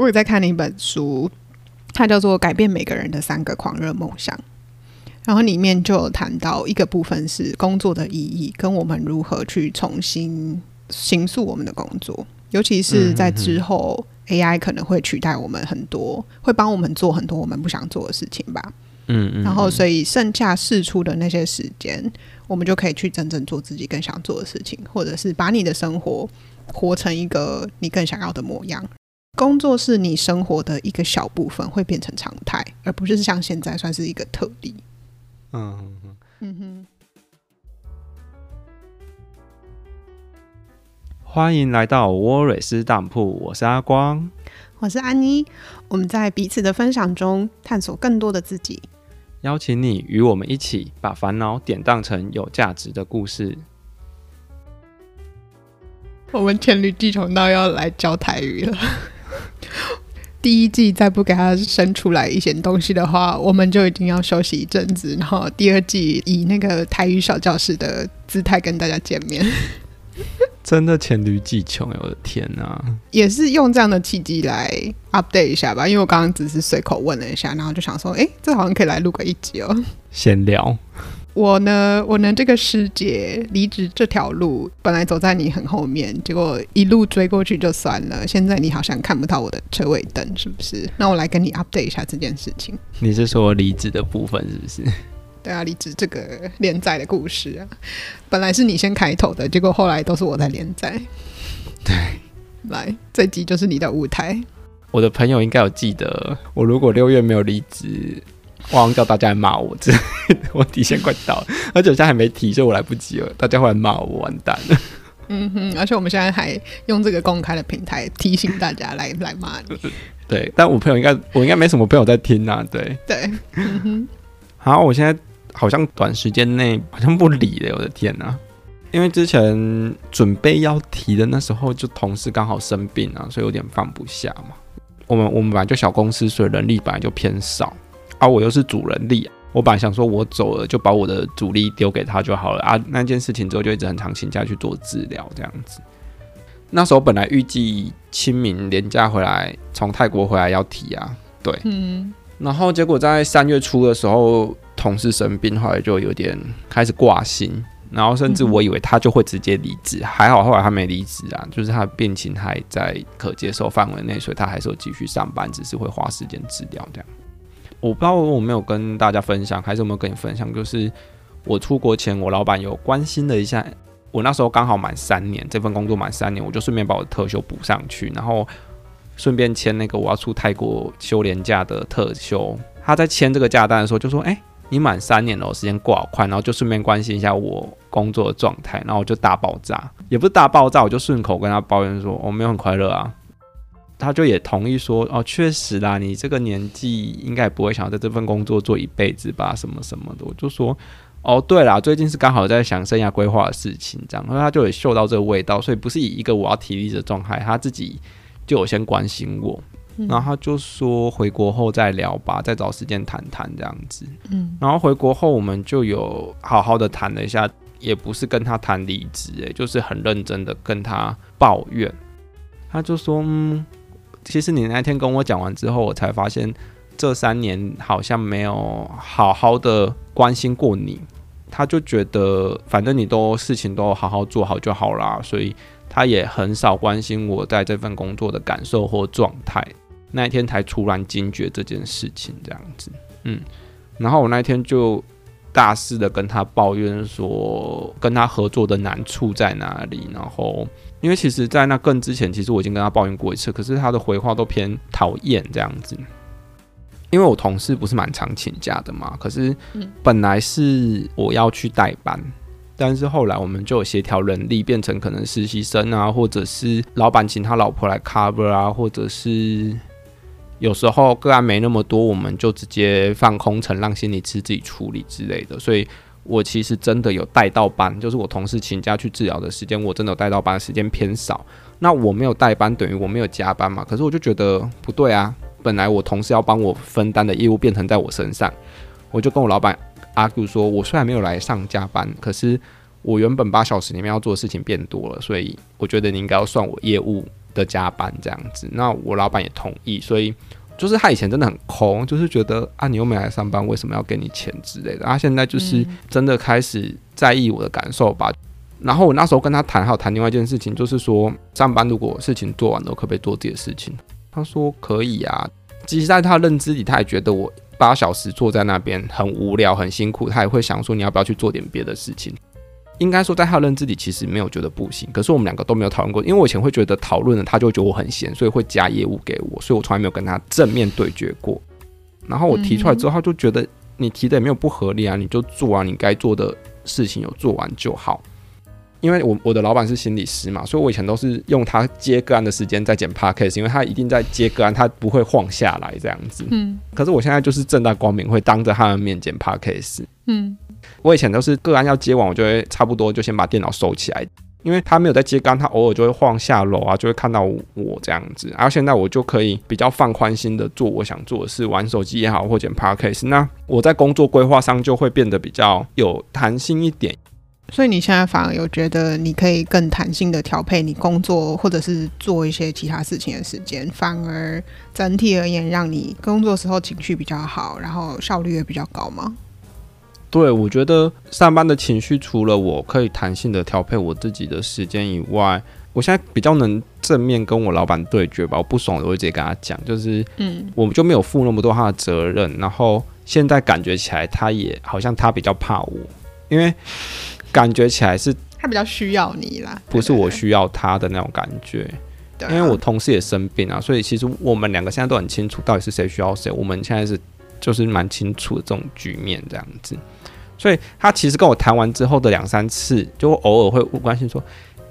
我有在看一本书，它叫做《改变每个人的三个狂热梦想》，然后里面就有谈到一个部分是工作的意义，跟我们如何去重新形塑我们的工作，尤其是在之后 AI 可能会取代我们很多，会帮我们做很多我们不想做的事情吧。嗯嗯，然后所以剩下释出的那些时间，我们就可以去真正做自己更想做的事情，或者是把你的生活活成一个你更想要的模样。工作是你生活的一个小部分，会变成常态，而不是像现在算是一个特例。嗯哼嗯哼。欢迎来到沃瑞斯当铺，我是阿光，我是安妮。我们在彼此的分享中探索更多的自己。邀请你与我们一起把烦恼典当成有价值的故事。我们黔驴技穷到要来教台语了。第一季再不给他生出来一些东西的话，我们就一定要休息一阵子。然后第二季以那个台语小教室的姿态跟大家见面。真的黔驴技穷，我的天哪！也是用这样的契机来 update 一下吧，因为我刚刚只是随口问了一下，然后就想说，哎，这好像可以来录个一集哦。闲聊。我呢，我呢，这个师姐离职这条路，本来走在你很后面，结果一路追过去就算了。现在你好像看不到我的车尾灯，是不是？那我来跟你 update 一下这件事情。你是说离职的部分是不是？对啊，离职这个连载的故事啊，本来是你先开头的，结果后来都是我在连载。对，来，这集就是你的舞台。我的朋友应该有记得，我如果六月没有离职，我好像叫大家来骂我，这我底线快到了，而且我现在还没提，所以我来不及了，大家会来骂我，完蛋了。嗯哼，而且我们现在还用这个公开的平台提醒大家来来骂你。对，但我朋友应该，我应该没什么朋友在听啊。对对，嗯哼，好，我现在。好像短时间内好像不理了，我的天呐！因为之前准备要提的那时候，就同事刚好生病啊，所以有点放不下嘛。我们我们本来就小公司，所以人力本来就偏少，而、啊、我又是主人力，我本来想说我走了就把我的主力丢给他就好了啊。那件事情之后就一直很常请假去做治疗这样子。那时候本来预计清明连假回来，从泰国回来要提啊，对，嗯，然后结果在三月初的时候。同事生病，后来就有点开始挂心，然后甚至我以为他就会直接离职，还好后来他没离职啊，就是他的病情还在可接受范围内，所以他还是有继续上班，只是会花时间治疗这样。我不知道我没有跟大家分享，还是有没有跟你分享，就是我出国前，我老板有关心了一下，我那时候刚好满三年，这份工作满三年，我就顺便把我的特休补上去，然后顺便签那个我要出泰国休年假的特休。他在签这个假单的时候就说：“哎。”你满三年了，时间过好快，然后就顺便关心一下我工作的状态，然后我就大爆炸，也不是大爆炸，我就顺口跟他抱怨说我没有很快乐啊，他就也同意说哦，确实啦，你这个年纪应该也不会想要在这份工作做一辈子吧，什么什么的，我就说哦，对啦，最近是刚好在想生涯规划的事情，这样，然后他就也嗅到这个味道，所以不是以一个我要提离职的状态，他自己就有先关心我。然后他就说回国后再聊吧，再找时间谈谈这样子。嗯，然后回国后我们就有好好的谈了一下，也不是跟他谈离职，哎，就是很认真的跟他抱怨。他就说，嗯，其实你那天跟我讲完之后，我才发现这三年好像没有好好的关心过你。他就觉得反正你都事情都好好做好就好啦，所以他也很少关心我在这份工作的感受或状态。那一天才突然惊觉这件事情，这样子，嗯，然后我那天就大肆的跟他抱怨说，跟他合作的难处在哪里。然后，因为其实，在那更之前，其实我已经跟他抱怨过一次，可是他的回话都偏讨厌这样子。因为我同事不是蛮常请假的嘛，可是本来是我要去代班，但是后来我们就有协调人力，变成可能实习生啊，或者是老板请他老婆来 cover 啊，或者是。有时候个案没那么多，我们就直接放空城，让心理师自己处理之类的。所以我其实真的有带到班，就是我同事请假去治疗的时间，我真的有带到班时间偏少。那我没有带班，等于我没有加班嘛？可是我就觉得不对啊！本来我同事要帮我分担的业务变成在我身上，我就跟我老板 argue 说，我虽然没有来上加班，可是我原本八小时里面要做的事情变多了，所以我觉得你应该要算我业务的加班这样子。那我老板也同意，所以就是他以前真的很空，就是觉得啊，你又没来上班，为什么要给你钱之类的。他现在就是真的开始在意我的感受吧。然后我那时候跟他谈，还有谈另外一件事情，就是说上班如果事情做完了，可不可以做自己的事情？他说可以啊。其实在他认知里，他也觉得我八小时坐在那边很无聊、很辛苦，他也会想说你要不要去做点别的事情。应该说在他的认知里，其实没有觉得不行。可是我们两个都没有讨论过，因为我以前会觉得讨论了，他就会觉得我很闲，所以会加业务给我，所以我从来没有跟他正面对决过。然后我提出来之后，他就觉得你提的也没有不合理啊，你就做啊，你该做的事情有做完就好。因为我我的老板是心理师嘛，所以我以前都是用他接个案的时间在剪 podcast，因为他一定在接个案，他不会晃下来这样子。嗯。可是我现在就是正大光明会当着他的面剪 podcast。嗯。我以前都是个案要接完，我就会差不多就先把电脑收起来，因为他没有在接个案，他偶尔就会晃下楼啊，就会看到我这样子。然后现在我就可以比较放宽心的做我想做的事，玩手机也好，或剪 podcast。那我在工作规划上就会变得比较有弹性一点。所以你现在反而有觉得你可以更弹性的调配你工作或者是做一些其他事情的时间，反而整体而言让你工作时候情绪比较好，然后效率也比较高吗？对，我觉得上班的情绪除了我可以弹性的调配我自己的时间以外，我现在比较能正面跟我老板对决吧。我不爽的我会直接跟他讲，就是嗯，我们就没有负那么多他的责任。然后现在感觉起来，他也好像他比较怕我，因为。感觉起来是他比较需要你啦，不是我需要他的那种感觉。对，因为我同事也生病啊，所以其实我们两个现在都很清楚到底是谁需要谁。我们现在是就是蛮清楚的这种局面这样子。所以他其实跟我谈完之后的两三次，就偶尔会关心说：“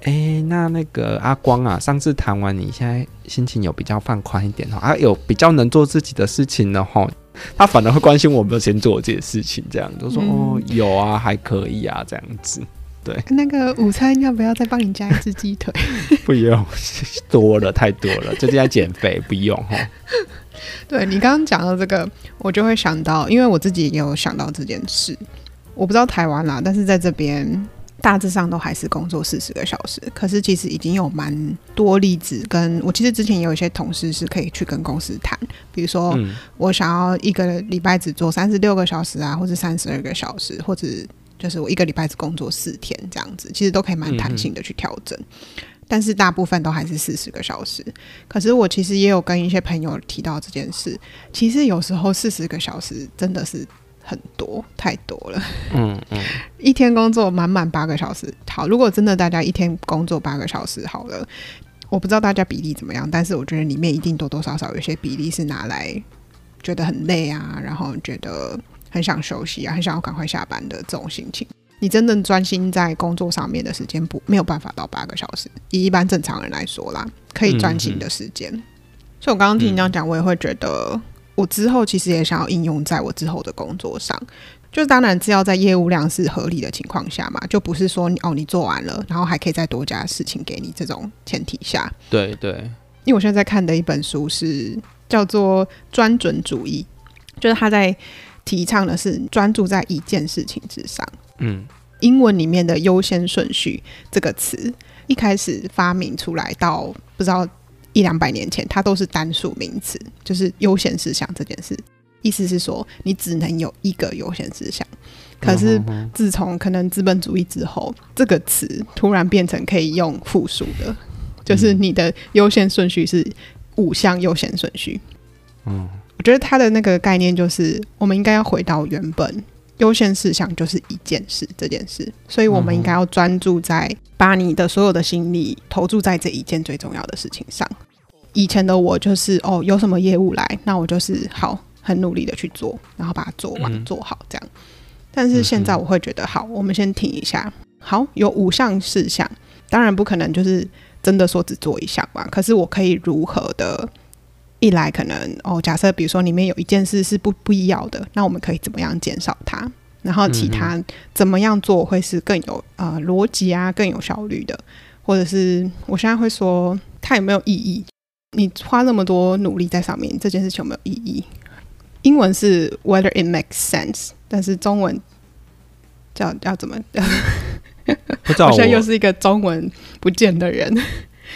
哎、欸，那那个阿光啊，上次谈完，你现在心情有比较放宽一点哦，啊，有比较能做自己的事情了齁。”他反而会关心我没有先做我自己的事情，这样就说、嗯、哦，有啊，还可以啊，这样子。对，那个午餐要不要再帮你加一只鸡腿？不用，多了太多了，最近在减肥，不用哈。对，你刚刚讲到这个，我就会想到，因为我自己也有想到这件事。我不知道台湾啦，但是在这边。大致上都还是工作四十个小时，可是其实已经有蛮多例子，跟我其实之前也有一些同事是可以去跟公司谈，比如说我想要一个礼拜只做三十六个小时啊，或者三十二个小时，或者就是我一个礼拜只工作四天这样子，其实都可以蛮弹性的去调整，但是大部分都还是四十个小时。可是我其实也有跟一些朋友提到这件事，其实有时候四十个小时真的是。很多太多了，嗯嗯，一天工作满满八个小时。好，如果真的大家一天工作八个小时好了，我不知道大家比例怎么样，但是我觉得里面一定多多少少有些比例是拿来觉得很累啊，然后觉得很想休息啊，很想要赶快下班的这种心情。你真正专心在工作上面的时间不没有办法到八个小时，以一般正常人来说啦，可以专心的时间。嗯嗯，所以我刚刚听你这样讲，我也会觉得。我之后其实也想要应用在我之后的工作上，就当然是要在业务量是合理的情况下嘛，就不是说哦你做完了，然后还可以再多加事情给你这种前提下。对对，因为我现在在看的一本书是叫做专准主义，就是他在提倡的是专注在一件事情之上。嗯，英文里面的优先顺序这个词一开始发明出来到不知道。一两百年前，它都是单数名词，就是优先事项这件事，意思是说你只能有一个优先事项。可是自从可能资本主义之后，这个词突然变成可以用复数的，就是你的优先顺序是五项优先顺序。嗯，我觉得它的那个概念就是，我们应该要回到原本。优先事项就是一件事，这件事，所以我们应该要专注在把你的所有的心力投注在这一件最重要的事情上。以前的我就是哦，有什么业务来，那我就是好很努力的去做，然后把它做完做好这样。但是现在我会觉得，好，我们先停一下。好，有五项事项，当然不可能就是真的说只做一项吧。可是我可以如何的？一来可能哦，假设比如说里面有一件事是不不必要的，那我们可以怎么样减少它？然后其他怎么样做会是更有呃逻辑啊，更有效率的？或者是我现在会说它有没有意义？你花那么多努力在上面，这件事情有没有意义？英文是 whether it makes sense，但是中文叫要怎么？我现在又是一个中文不见的人。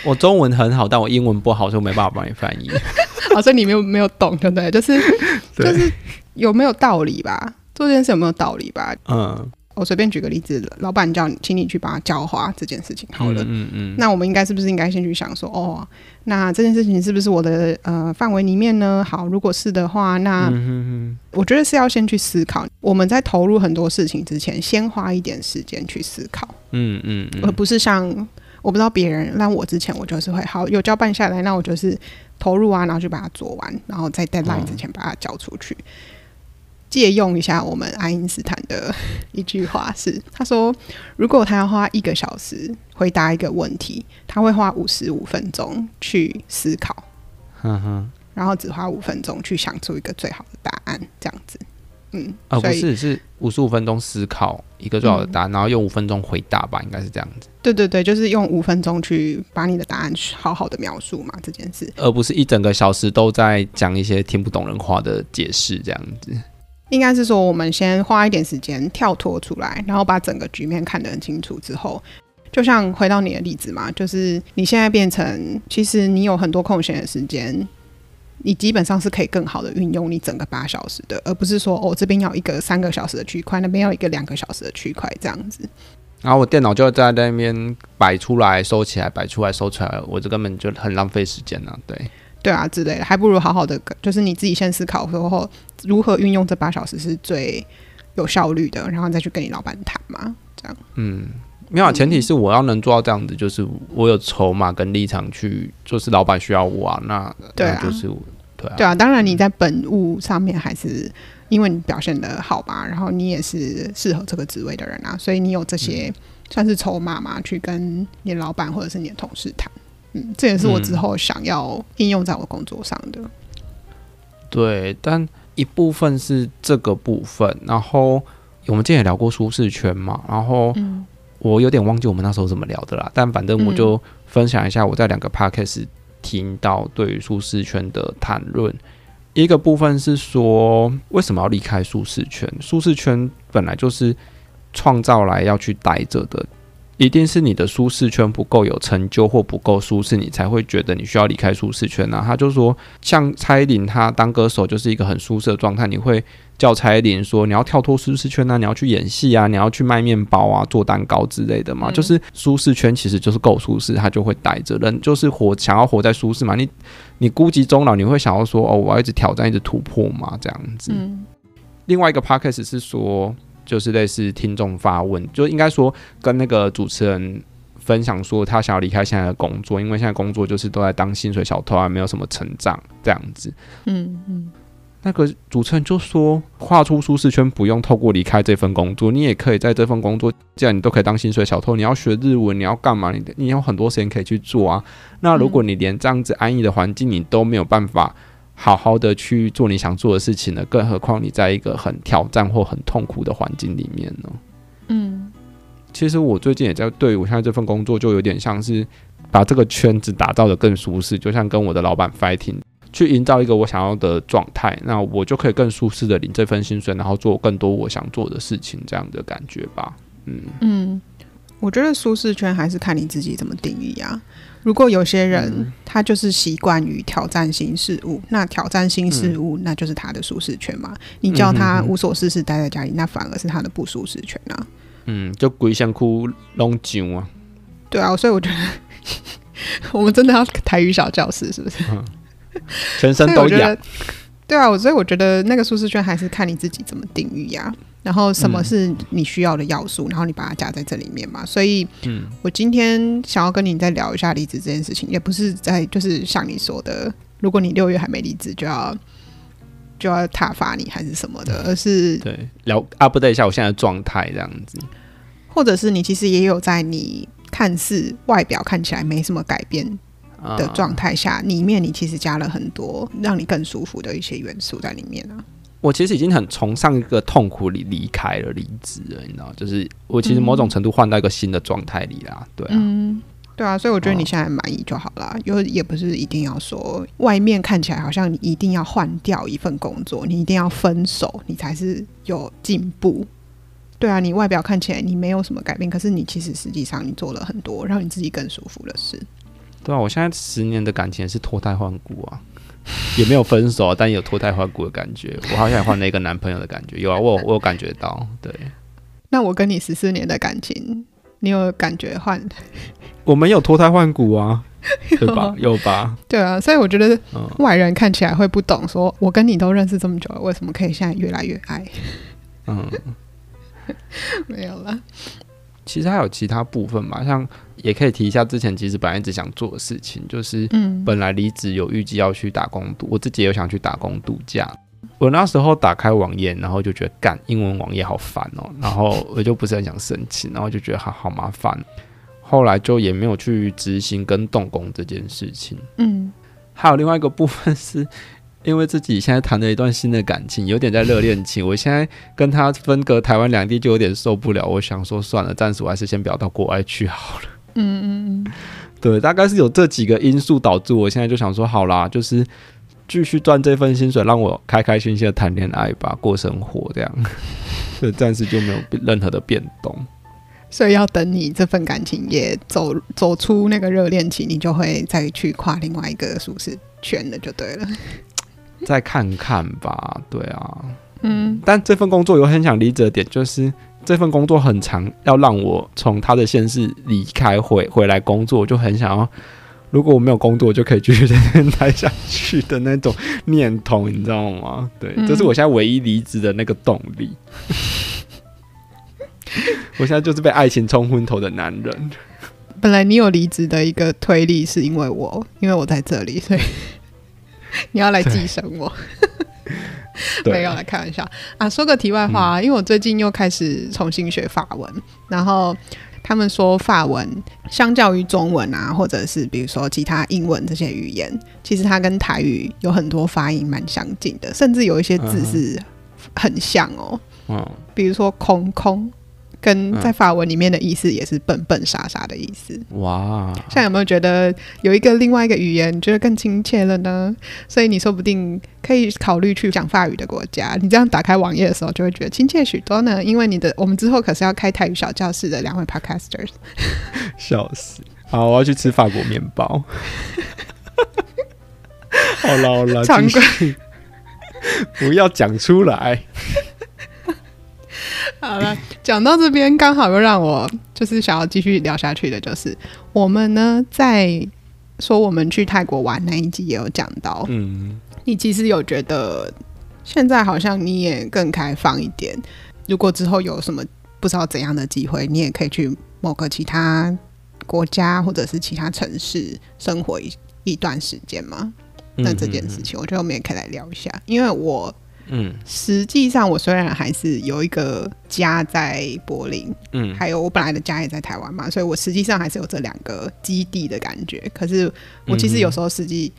我中文很好，但我英文不好，所以我没办法帮你翻译。好像你没有没有懂，对不对？就是 就是有没有道理吧？做这件事有没有道理吧？嗯。我随便举个例子，老板叫你，请你去帮他浇花这件事情，好了，嗯嗯，嗯，那我们应该是不是应该先去想说，哦，那这件事情是不是我的呃范围里面呢？好，如果是的话，那我觉得是要先去思考，我们在投入很多事情之前，先花一点时间去思考，嗯嗯，嗯，而不是像我不知道别人，那我之前我就是会好有交办下来，那我就是投入啊，然后就把它做完，然后在 deadline 之前把它交出去。嗯借用一下我们爱因斯坦的一句话是，他说：“如果他要花一个小时回答一个问题，他会花五十五分钟去思考，嗯哼，然后只花五分钟去想出一个最好的答案，这样子。嗯，哦，不是，是五十五分钟思考一个最好的答案，嗯，然后用五分钟回答吧，应该是这样子。对对对，就是用五分钟去把你的答案好好的描述嘛，这件事，而不是一整个小时都在讲一些听不懂人话的解释，这样子。”应该是说，我们先花一点时间跳脱出来，然后把整个局面看得很清楚之后，就像回到你的例子嘛，就是你现在变成，其实你有很多空闲的时间，你基本上是可以更好的运用你整个八小时的，而不是说哦，这边要一个三个小时的区块，那边要一个两个小时的区块这样子。然后我电脑就在那边摆出来、收起来、摆出来、收起来，我这根本就很浪费时间了，对。对啊，之类的，还不如好好的，就是你自己先思考说后如何运用这八小时是最有效率的，然后再去跟你老板谈嘛，这样。嗯，没有，啊前提是我要能做到这样子，就是我有筹码跟立场去，就是老板需要我啊，那对啊，就是对啊，对啊，当然你在本务上面还是因为你表现的好吧，然后你也是适合这个职位的人啊，所以你有这些算是筹码嘛，去跟你的老板或者是你的同事谈。嗯，这也是我之后想要应用在我工作上的。嗯。对，但一部分是这个部分，然后我们之前也聊过舒适圈嘛，然后我有点忘记我们那时候怎么聊的啦。但反正我就分享一下我在两个 podcast 听到对于舒适圈的谈论。一个部分是说，为什么要离开舒适圈？舒适圈本来就是创造来要去待着的。一定是你的舒适圈不够有成就或不够舒适，你才会觉得你需要离开舒适圈呢、啊。他就说，像蔡依林，她当歌手就是一个很舒适的状态。你会叫蔡依林说，你要跳脱舒适圈啊，你要去演戏啊，你要去卖面包啊，做蛋糕之类的嘛。嗯、就是舒适圈其实就是够舒适，他就会待着。人就是活，想要活在舒适嘛。你你孤寂终老，你会想要说，哦，我要一直挑战，一直突破嘛，这样子。嗯、另外一个 podcast 是说。就是类似听众发问，就应该说跟那个主持人分享说，他想要离开现在的工作，因为现在工作就是都在当薪水小偷啊，没有什么成长这样子。嗯嗯，那个主持人就说，跨出舒适圈不用透过离开这份工作，你也可以在这份工作，既然你都可以当薪水小偷，你要学日文，你要干嘛？你你有很多时间可以去做啊。那如果你连这样子安逸的环境你都没有办法。好好的去做你想做的事情呢，更何况你在一个很挑战或很痛苦的环境里面呢？嗯，其实我最近也在对我现在这份工作，就有点像是把这个圈子打造得更舒适，就像跟我的老板 fighting，去营造一个我想要的状态，那我就可以更舒适的领这份薪水，然后做更多我想做的事情，这样的感觉吧。嗯嗯，我觉得舒适圈还是看你自己怎么定义呀。如果有些人他就是习惯于挑战新事物，嗯、那挑战新事物那就是他的舒适圈嘛。你叫他无所事事待在家里，那反而是他的不舒适圈啊。嗯，就鬼想哭龙井啊。对啊，所以我觉得 我们真的要台语小教室是不是？嗯、全身都痒。对啊，我所以我觉得那个舒适圈还是看你自己怎么定义呀。然后什么是你需要的要素，嗯、然后你把它加在这里面嘛。所以，嗯，我今天想要跟你再聊一下离职这件事情，也不是在就是像你说的，如果你六月还没离职，就要就要挞伐你还是什么的，而是对聊 update 一下我现在的状态这样子，或者是你其实也有在你看似外表看起来没什么改变的状态下，嗯、里面你其实加了很多让你更舒服的一些元素在里面啊。我其实已经很从上一个痛苦里离开了，离职了，你知道，就是我其实某种程度换到一个新的状态里啦，对啊，嗯，对啊，所以我觉得你现在满意就好了，因为也不是一定要说外面看起来好像你一定要换掉一份工作，你一定要分手，你才是有进步。对啊，你外表看起来你没有什么改变，可是你其实实际上你做了很多让你自己更舒服的事。对啊，我现在十年的感情是脱胎换骨啊，也没有分手，但有脱胎换骨的感觉。我好像换了一个男朋友的感觉，有啊，我有我有感觉到。对，那我跟你十四年的感情，你有感觉换？我们有脱胎换骨啊，对吧？有吧？对啊，所以我觉得外人看起来会不懂，说我跟你都认识这么久了，为什么可以现在越来越爱？嗯，没有了。其实还有其他部分嘛，像也可以提一下之前其实本来一直想做的事情，就是本来离职有预计要去打工度，我自己也有想去打工度假。我那时候打开网页，然后就觉得干英文网页好烦哦，然后 我就不是很想申请，然后就觉得好好麻烦。后来就也没有去执行跟动工这件事情。嗯，还有另外一个部分是。因为自己现在谈了一段新的感情，有点在热恋期。我现在跟他分隔台湾两地，就有点受不了。我想说，算了，暂时我还是先不要到国外去好了。嗯嗯嗯，对，大概是有这几个因素导致我现在就想说，好啦，就是继续赚这份薪水，让我开开心心的谈恋爱吧，过生活这样。所以暂时就没有任何的变动。所以要等你这份感情也走走出那个热恋期，你就会再去跨另外一个舒适圈了，就对了。再看看吧，对啊，嗯，但这份工作有很想离职的点，就是这份工作很长，要让我从他的县市离开回回来工作，我就很想要，如果我没有工作，我就可以继续在那边待下去的那种念头，你知道吗？对，这是我现在唯一离职的那个动力。我现在就是被爱情冲昏头的男人。本来你有离职的一个推力，是因为我，因为我在这里，所以。你要来寄生我？没有来开玩笑啊！说个题外话，嗯，因为我最近又开始重新学法文，然后他们说法文相较于中文啊，或者是比如说其他英文这些语言，其实它跟台语有很多发音蛮相近的，甚至有一些字是很像哦。嗯，比如说空空。跟在法文里面的意思也是笨笨傻傻的意思。哇！现在有没有觉得有一个另外一个语言觉得更亲切了呢？所以你说不定可以考虑去讲法语的国家。你这样打开网页的时候就会觉得亲切许多呢。因为你的我们之后可是要开台语小教室的两位 podcasters。笑死！好，我要去吃法国面包。好了好了，不要讲出来。好了，讲到这边，刚好又让我就是想要继续聊下去的，就是我们呢在说我们去泰国玩那一集也有讲到，嗯，你其实有觉得现在好像你也更开放一点，如果之后有什么不知道怎样的机会，你也可以去某个其他国家或者是其他城市生活一一段时间吗？那这件事情，我觉得我们也可以来聊一下，因为我。嗯，实际上我虽然还是有一个家在柏林，嗯，还有我本来的家也在台湾嘛，所以我实际上还是有这两个基地的感觉。可是我其实有时候实际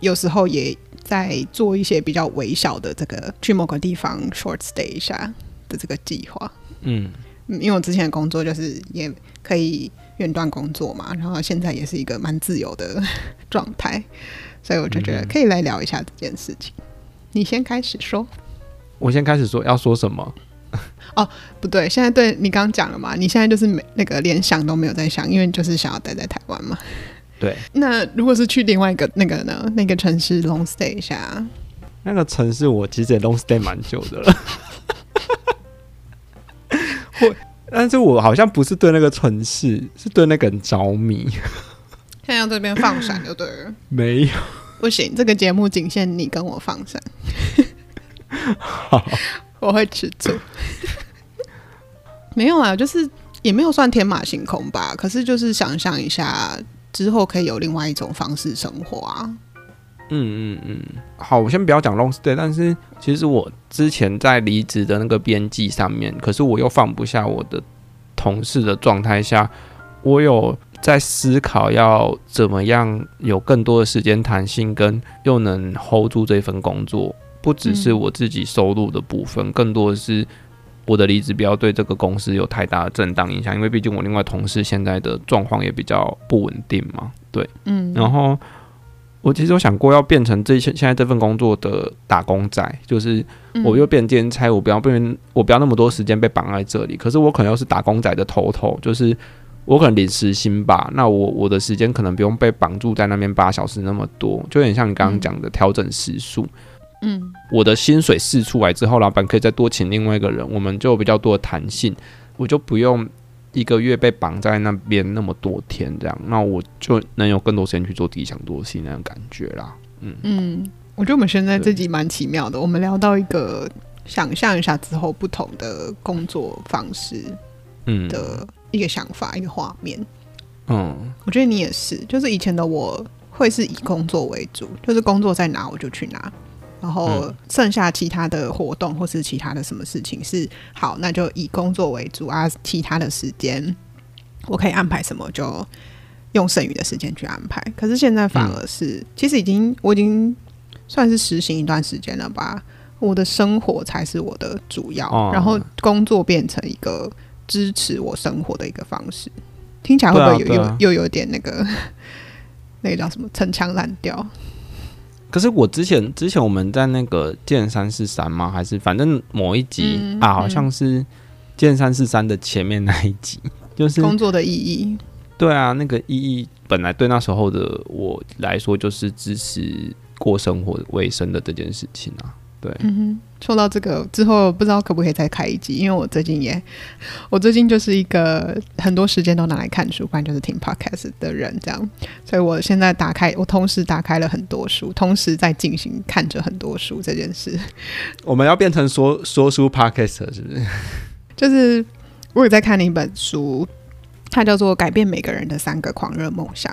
有时候也在做一些比较微小的这个去某个地方 short stay 一下的这个计划。嗯，因为我之前的工作就是也可以远端工作嘛，然后现在也是一个蛮自由的 状态，所以我就觉得可以来聊一下这件事情。你先开始说，我先开始说要说什么？哦，不对，现在对你刚刚讲了嘛？你现在就是没那个连想都没有在想，因为你就是想要待在台湾嘛。对。那如果是去另外一个那个呢？那个城市 long stay 一下？那个城市我其实也 long stay 蛮久的了。会，但是我好像不是对那个城市，是对那个人着迷。现在要这边放闪就对了。没有。不行，这个节目仅限你跟我放生。好，我会吃醋。没有啊，就是也没有算天马行空吧。可是就是想象一下，之后可以有另外一种方式生活啊。嗯嗯嗯。好，我先不要讲 long stay，但是其实我之前在离职的那个编辑上面，可是我又放不下我的同事的状态下，我有。在思考要怎么样有更多的时间弹性，跟又能 hold 住这份工作，不只是我自己收入的部分，更多的是我的离职不要对这个公司有太大的震荡影响，因为毕竟我另外同事现在的状况也比较不稳定嘛。对，嗯，然后我其实有想过要变成这些现在这份工作的打工仔，就是我又变兼差，我不要变，我不要那么多时间被绑在这里，可是我可能又是打工仔的头头，就是。我可能领时薪吧，那我我的时间可能不用被绑住在那边八小时那么多，就有点像你刚刚讲的调整时数。嗯，我的薪水试出来之后，老板可以再多请另外一个人，我们就有比较多的弹性，我就不用一个月被绑在那边那么多天这样，那我就能有更多时间去做自己想做的事情那种感觉啦。嗯嗯，我觉得我们现在这集蛮奇妙的，我们聊到一个想象一下之后不同的工作方式，嗯的一个想法，一个画面。嗯，我觉得你也是，就是以前的我会是以工作为主，就是工作在哪我就去哪。然后剩下其他的活动或是其他的什么事情是好，那就以工作为主啊。其他的时间我可以安排什么，就用剩余的时间去安排。可是现在反而是，嗯、其实已经我已经算是实行一段时间了吧。我的生活才是我的主要，哦、然后工作变成一个支持我生活的一个方式。听起来会不会有、啊啊、又又有点那个 那个叫什么陈腔滥调？可是我之前之前我们在那个剑三四三吗？还是反正某一集、嗯、啊，好像是剑三四三的前面那一集，就是工作的意义。对啊，那个意义本来对那时候的我来说，就是支持过生活卫生的这件事情啊。对，嗯哼，说到这个之后，不知道可不可以再开一集？因为我最近也，我最近就是一个很多时间都拿来看书，不然就是听 podcast 的人，这样。所以我现在打开，我同时打开了很多书，同时在进行看着很多书这件事。我们要变成说说书 podcast 是不是？就是我有在看一本书，它叫做《改变每个人的三个狂热梦想》。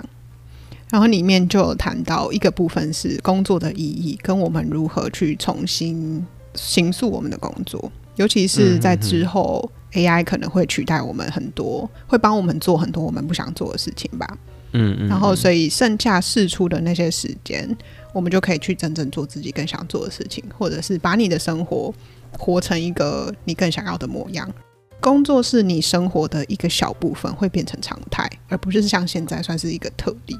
然后里面就有谈到一个部分是工作的意义，跟我们如何去重新形塑我们的工作，尤其是在之后 AI 可能会取代我们很多，会帮我们做很多我们不想做的事情吧。嗯嗯。然后，所以剩下释出的那些时间，我们就可以去真正做自己更想做的事情，或者是把你的生活活成一个你更想要的模样。工作是你生活的一个小部分，会变成常态，而不是像现在算是一个特例。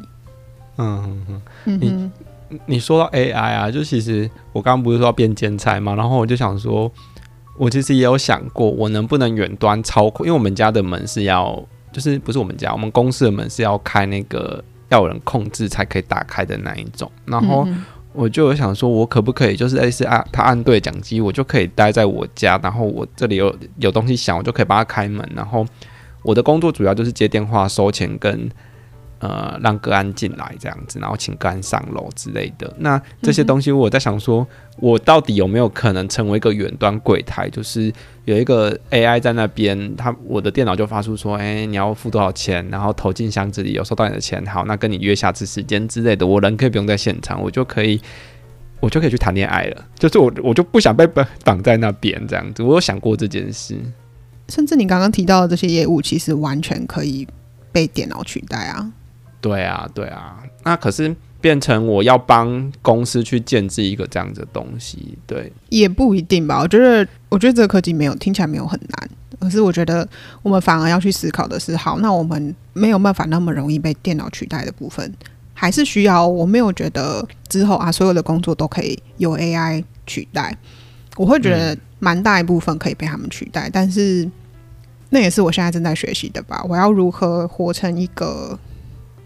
嗯哼哼，你你说到 AI 啊，就其实我刚刚不是说要变兼差嘛，然后我就想说，我其实也有想过，我能不能远端操控，因为我们家的门是要，就是不是我们家，我们公司的门是要开那个要有人控制才可以打开的那一种，然后我就有想说，我可不可以就是类似按他按对讲机，我就可以待在我家，然后我这里有有东西响，我就可以帮他开门，然后我的工作主要就是接电话、收钱跟。呃，让个案进来这样子，然后请个案上楼之类的。那这些东西，我在想说，我到底有没有可能成为一个远端柜台？就是有一个 AI 在那边，他我的电脑就发出说，哎，你要付多少钱？然后投进箱子里，有收到你的钱，好，那跟你约下次时间之类的。我人可以不用在现场，我就可以，我就可以去谈恋爱了。就是我，我就不想被绑绑在那边这样子。我有想过这件事。甚至你刚刚提到的这些业务，其实完全可以被电脑取代啊。对啊，对啊，那可是变成我要帮公司去建置一个这样子的东西，对，也不一定吧。我觉得，我觉得这个科技没有听起来没有很难，可是我觉得我们反而要去思考的是，好，那我们没有办法那么容易被电脑取代的部分，还是需要。我没有觉得之后啊，所有的工作都可以由 AI 取代，我会觉得蛮大一部分可以被他们取代，但是那也是我现在正在学习的吧。我要如何活成一个？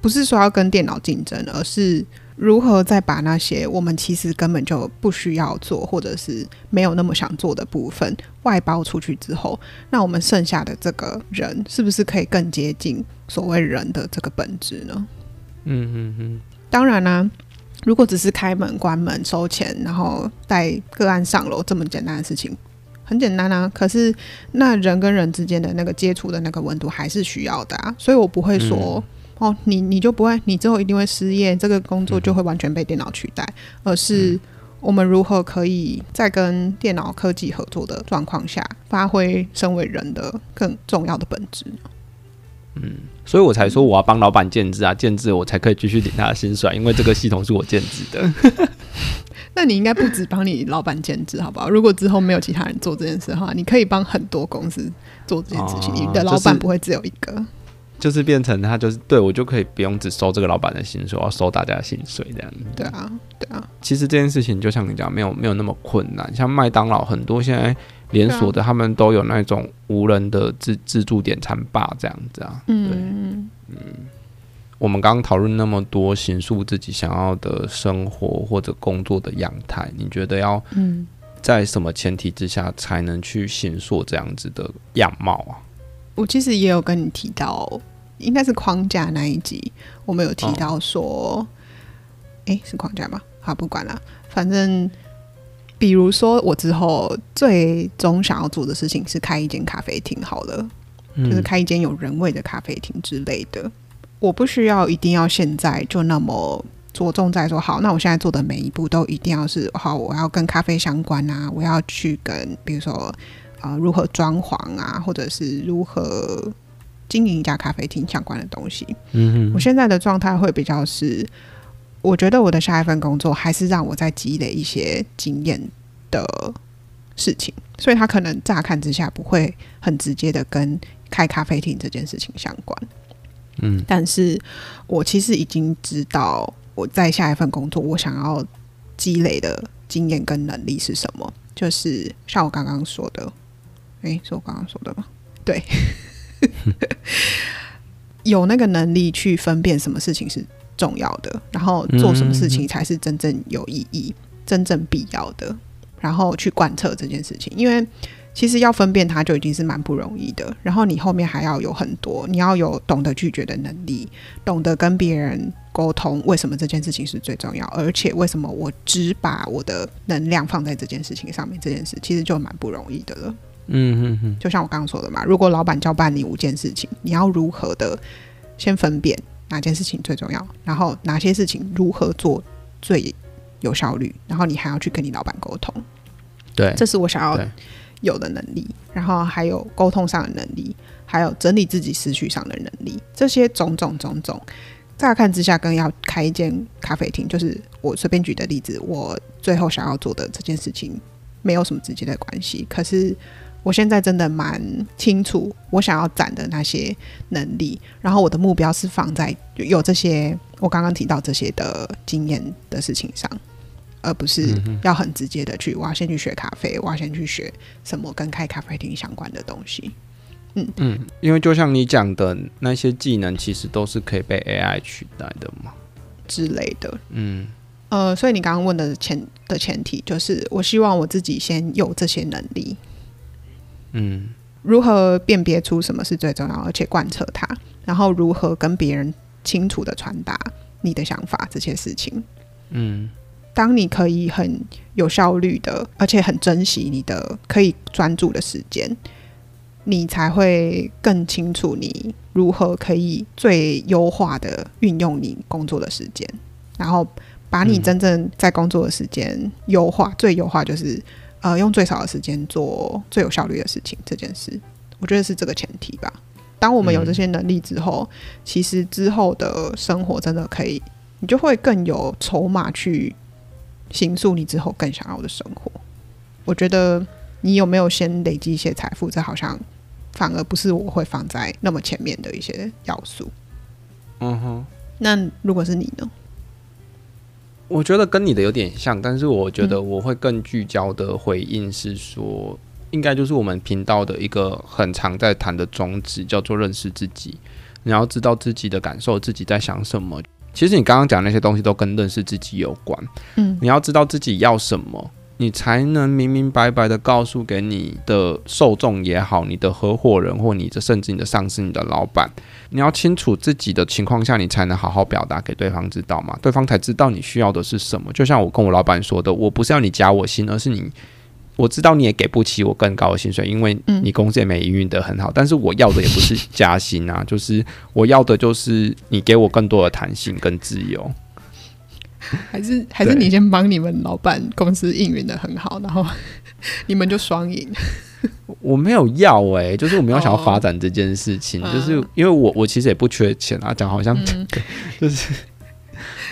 不是说要跟电脑竞争，而是如何再把那些我们其实根本就不需要做，或者是没有那么想做的部分外包出去之后，那我们剩下的这个人是不是可以更接近所谓人的这个本质呢？嗯嗯嗯。当然啦、啊，如果只是开门、关门、收钱，然后带个案上楼这么简单的事情，很简单啊。可是那人跟人之间的那个接触的那个温度还是需要的啊，所以我不会说。嗯哦，你你就不会，你之后一定会失业，这个工作就会完全被电脑取代，而是我们如何可以在跟电脑科技合作的状况下，发挥身为人的更重要的本质。嗯，所以我才说我要帮老板建制啊，建制我才可以继续领他的薪水，因为这个系统是我建制的。那你应该不止帮你老板建置，好不好？如果之后没有其他人做这件事的话，你可以帮很多公司做这件事情，哦，你的老板不会只有一个。就是变成他就是对我就可以不用只收这个老板的薪水，我要收大家的薪水这样。对啊，对啊。其实这件事情就像你讲，没有没有那么困难。像麦当劳很多现在连锁的，他们都有那种无人的自自助点餐吧这样子啊。对，嗯嗯。我们刚刚讨论那么多，形塑自己想要的生活或者工作的样态，你觉得要在什么前提之下才能去形塑这样子的样貌啊？我其实也有跟你提到，应该是框架那一集，我们有提到说，哎、哦，是框架吗？好，不管了，反正比如说我之后最终想要做的事情是开一间咖啡厅，好了，嗯、就是开一间有人味的咖啡厅之类的。我不需要一定要现在就那么着重在说，好，那我现在做的每一步都一定要是好，我要跟咖啡相关啊，我要去跟比如说。啊、呃，如何装潢啊，或者是如何经营一家咖啡厅相关的东西。嗯哼，我现在的状态会比较是，我觉得我的下一份工作还是让我在积累一些经验的事情，所以他可能乍看之下不会很直接的跟开咖啡厅这件事情相关。嗯，但是我其实已经知道我在下一份工作我想要积累的经验跟能力是什么，就是像我刚刚说的。诶，是我刚刚说的吗？对，有那个能力去分辨什么事情是重要的，然后做什么事情才是真正有意义、真正必要的，然后去贯彻这件事情。因为其实要分辨它就已经是蛮不容易的，然后你后面还要有很多，你要有懂得拒绝的能力，懂得跟别人沟通，为什么这件事情是最重要，而且为什么我只把我的能量放在这件事情上面，这件事其实就蛮不容易的了。嗯嗯嗯，就像我刚刚说的嘛，如果老板交办你五件事情，你要如何的先分辨哪件事情最重要，然后哪些事情如何做最有效率，然后你还要去跟你老板沟通。对，这是我想要有的能力，然后还有沟通上的能力，还有整理自己思绪上的能力，这些种种种种，乍看之下跟要开一间咖啡厅，就是我随便举的例子，我最后想要做的这件事情没有什么直接的关系，可是。我现在真的蛮清楚我想要攒的那些能力，然后我的目标是放在有这些我刚刚提到这些的经验的事情上，而不是要很直接的去我要先去学咖啡，我要先去学什么跟开咖啡厅相关的东西。嗯嗯，因为就像你讲的那些技能，其实都是可以被 AI 取代的嘛之类的。嗯呃，所以你刚刚问的前的前提就是，我希望我自己先有这些能力。嗯，如何辨别出什么是最重要，而且贯彻它，然后如何跟别人清楚的传达你的想法，这些事情。嗯，当你可以很有效率的，而且很珍惜你的可以专注的时间，你才会更清楚你如何可以最优化的运用你工作的时间，然后把你真正在工作的时间优化，嗯、最优化就是。呃，用最少的时间做最有效率的事情，这件事，我觉得是这个前提吧。当我们有这些能力之后，嗯、其实之后的生活真的可以，你就会更有筹码去行塑你之后更想要的生活。我觉得你有没有先累积一些财富，这好像反而不是我会放在那么前面的一些要素。嗯哼，那如果是你呢？我觉得跟你的有点像，但是我觉得我会更聚焦的回应是说，应该就是我们频道的一个很常在谈的宗旨，叫做认识自己。你要知道自己的感受，自己在想什么。其实你刚刚讲那些东西都跟认识自己有关。嗯，你要知道自己要什么。你才能明明白白的告诉给你的受众也好，你的合伙人或你的甚至你的上司、你的老板，你要清楚自己的情况下，你才能好好表达给对方知道嘛，对方才知道你需要的是什么。就像我跟我老板说的，我不是要你加我薪，而是你，我知道你也给不起我更高的薪水，因为你公司也没营运得很好。但是我要的也不是加薪啊，就是我要的就是你给我更多的弹性跟自由。还是还是你先帮你们老板公司运营的很好，然后 你们就双赢。我没有要哎、欸，就是我没有想要发展这件事情，哦、就是因为我我其实也不缺钱啊，讲好像、嗯、就是，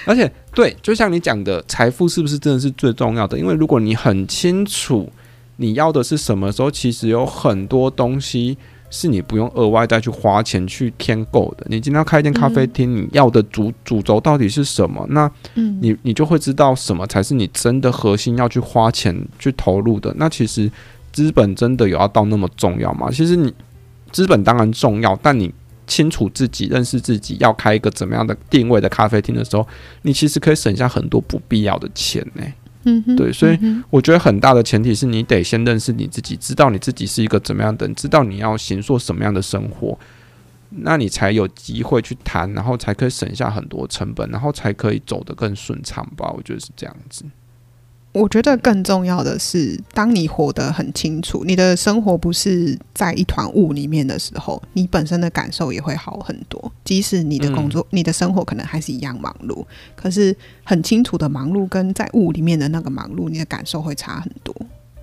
而且对，就像你讲的，财富是不是真的是最重要的？因为如果你很清楚你要的是什么时候，其实有很多东西。是你不用额外再去花钱去添购的。你今天要开一间咖啡厅，嗯、你要的主主轴到底是什么？那你，你你就会知道什么才是你真的核心要去花钱去投入的。那其实资本真的有要到那么重要吗？其实你资本当然重要，但你清楚自己、认识自己，要开一个怎么样的定位的咖啡厅的时候，你其实可以省下很多不必要的钱呢。嗯哼，对，所以我觉得很大的前提是你得先认识你自己，知道你自己是一个怎么样的人，知道你要行做什么样的生活，那你才有机会去谈，然后才可以省下很多成本，然后才可以走得更顺畅吧。我觉得是这样子。我觉得更重要的是，当你活得很清楚，你的生活不是在一团雾里面的时候，你本身的感受也会好很多。即使你的工作、嗯、你的生活可能还是一样忙碌，可是很清楚的忙碌跟在雾里面的那个忙碌，你的感受会差很多。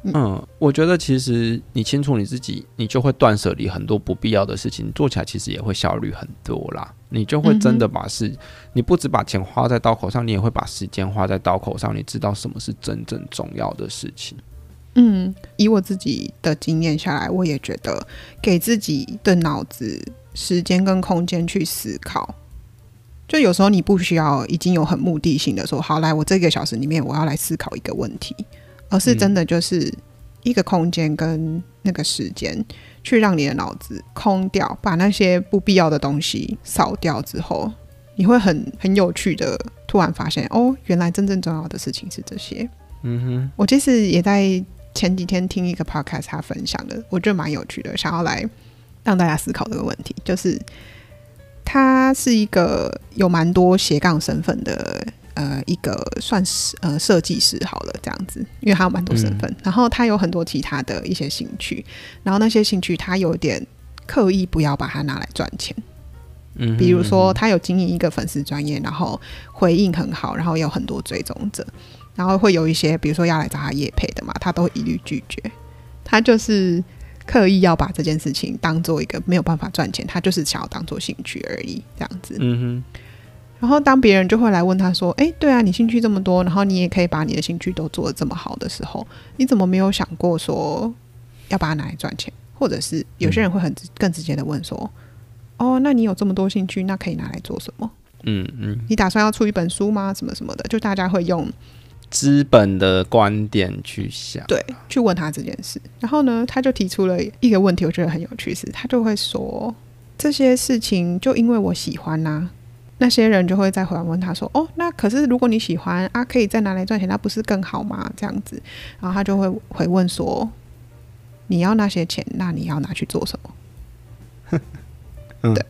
嗯，我觉得其实你清楚你自己，你就会断舍离很多不必要的事情，做起来其实也会效率很多啦。你就会真的把事，嗯、你不只把钱花在刀口上，你也会把时间花在刀口上。你知道什么是真正重要的事情。嗯，以我自己的经验下来，我也觉得给自己的脑子时间跟空间去思考，就有时候你不需要已经有很目的性的说，好，来，我这个小时里面我要来思考一个问题。而是真的就是一个空间跟那个时间，去让你的脑子空掉，把那些不必要的东西扫掉之后，你会很很有趣的突然发现，哦，原来真正重要的事情是这些。嗯哼，我其实也在前几天听一个 podcast，他分享的，我觉得蛮有趣的，想要来让大家思考这个问题，就是他是一个有蛮多斜杠身份的。呃，一个算是呃设计师好了，这样子，因为他有蛮多身份，嗯，然后他有很多其他的一些兴趣，然后那些兴趣他有点刻意不要把它拿来赚钱，嗯，比如说他有经营一个粉丝专业，然后回应很好，然后有很多追踪者，然后会有一些比如说要来找他夜配的嘛，他都一律拒绝，他就是刻意要把这件事情当做一个没有办法赚钱，他就是想要当做兴趣而已，这样子，嗯哼。然后，当别人就会来问他说：“诶，对啊，你兴趣这么多，然后你也可以把你的兴趣都做得这么好的时候，你怎么没有想过说要把它拿来赚钱？或者是有些人会很更直接的问说：‘哦，那你有这么多兴趣，那可以拿来做什么？’嗯嗯，你打算要出一本书吗？什么什么的，就大家会用资本的观点去想，对，去问他这件事。然后呢，他就提出了一个问题，我觉得很有趣，是他就会说这些事情就因为我喜欢呐、啊。”那些人就会再回来问他说：“哦，那可是如果你喜欢啊，可以再拿来赚钱，那不是更好吗？”这样子，然后他就会回问说：“你要那些钱，那你要拿去做什么？”嗯、对。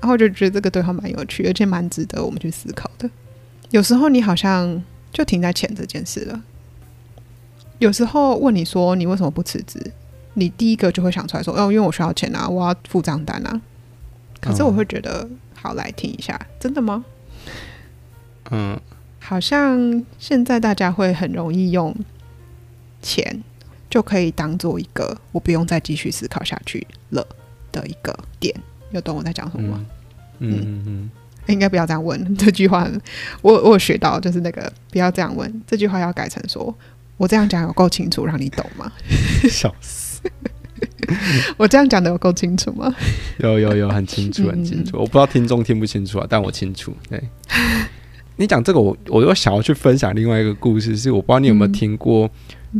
然后我就觉得这个对话蛮有趣，而且蛮值得我们去思考的。有时候你好像就停在钱这件事了。有时候问你说你为什么不辞职，你第一个就会想出来说：“哦，因为我需要钱啊，我要付账单啊。”可是我会觉得。好，来听一下，真的吗？嗯，好像现在大家会很容易用钱就可以当做一个我不用再继续思考下去了的一个点，有懂我在讲什么吗？嗯嗯嗯，嗯，应该不要这样问这句话。我我有学到就是那个不要这样问这句话，要改成说我这样讲有够清楚，让你懂吗？笑死。我这样讲的有够清楚吗？有有有，很清楚 很清楚。我不知道听众听不清楚啊，但我清楚。对，你讲这个，我我又想要去分享另外一个故事，是我不知道你有没有听过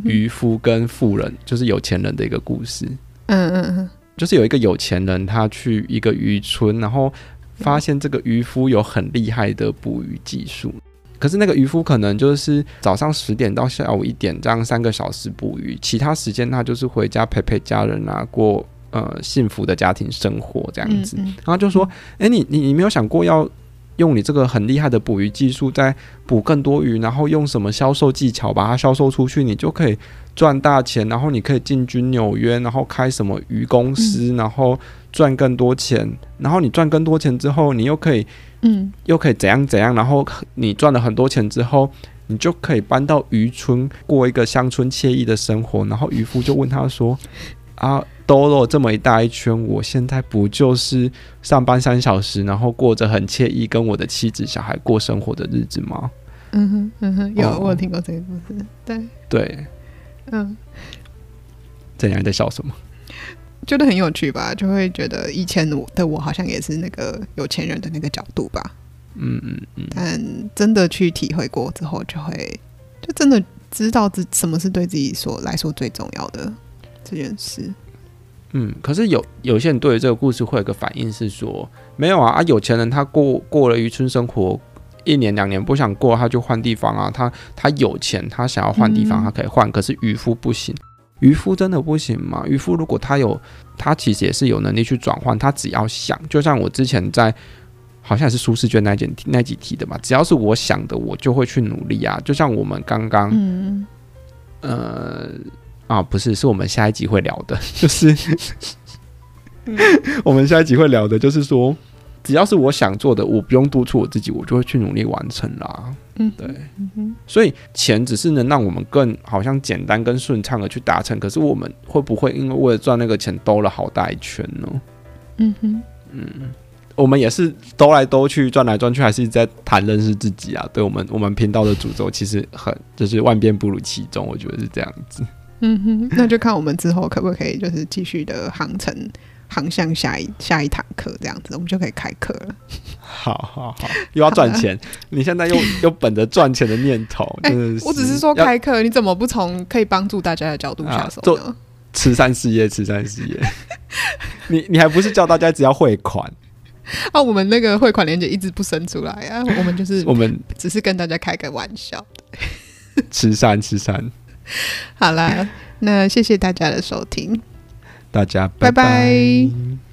渔夫跟富人，就是有钱人的一个故事。嗯嗯嗯，就是有一个有钱人，他去一个渔村，然后发现这个渔夫有很厉害的捕鱼技术。可是那个渔夫可能就是早上十点到下午一点这样三个小时捕鱼，其他时间他就是回家陪陪家人啊，过呃幸福的家庭生活这样子。然后就说：“诶，你你你没有想过要用你这个很厉害的捕鱼技术，再捕更多鱼，然后用什么销售技巧把它销售出去，你就可以赚大钱，然后你可以进军纽约，然后开什么鱼公司，然后赚更多钱，然后你赚更多钱之后，你又可以。”嗯，又可以怎样怎样？然后你赚了很多钱之后，你就可以搬到渔村过一个乡村惬意的生活。然后渔夫就问他说：“啊，兜了这么一大一圈，我现在不就是上班三小时，然后过着很惬意，跟我的妻子小孩过生活的日子吗？”嗯哼，嗯哼，有、哦、我有听过这个故事。对对，嗯，怎样在笑什么？觉得很有趣吧，就会觉得以前的我好像也是那个有钱人的那个角度吧。嗯嗯嗯。但真的去体会过之后，就会就真的知道自什么是对自己所来说最重要的这件事。嗯，可是有有些人对于这个故事会有个反应是说，没有啊啊，有钱人他过过了渔村生活一年两年不想过，他就换地方啊。他他有钱，他想要换地方，他可以换。嗯、可是渔夫不行，渔夫真的不行吗？渔夫如果他有，他其实也是有能力去转换，他只要想，就像我之前在好像也是舒适圈那件那几题的嘛，只要是我想的，我就会去努力啊。就像我们刚刚，嗯，呃。啊，不是，是我们下一集会聊的，就是 我们下一集会聊的，就是说，只要是我想做的，我不用督促我自己，我就会去努力完成啦。嗯，对，所以钱只是能让我们更好像简单跟顺畅的去达成，可是我们会不会因为为了赚那个钱兜了好大一圈呢？嗯哼，嗯，我们也是兜来兜去，转来转去，还是在谈认识自己啊。对我们，我们频道的主轴其实很就是万变不如其中，我觉得是这样子。嗯哼，那就看我们之后可不可以，就是继续的航程航向下一下一堂课这样子，我们就可以开课了。好好好，又要赚钱，你现在又又本着赚钱的念头，真的是、欸。我只是说开课，你怎么不从可以帮助大家的角度下手呢？慈善事业，慈善事业。你你还不是叫大家只要汇款？啊，我们那个汇款链接一直不生出来啊，我们就是 我们只是跟大家开个玩笑。慈善，慈善。好了，那谢谢大家的收听，大家拜拜。拜拜。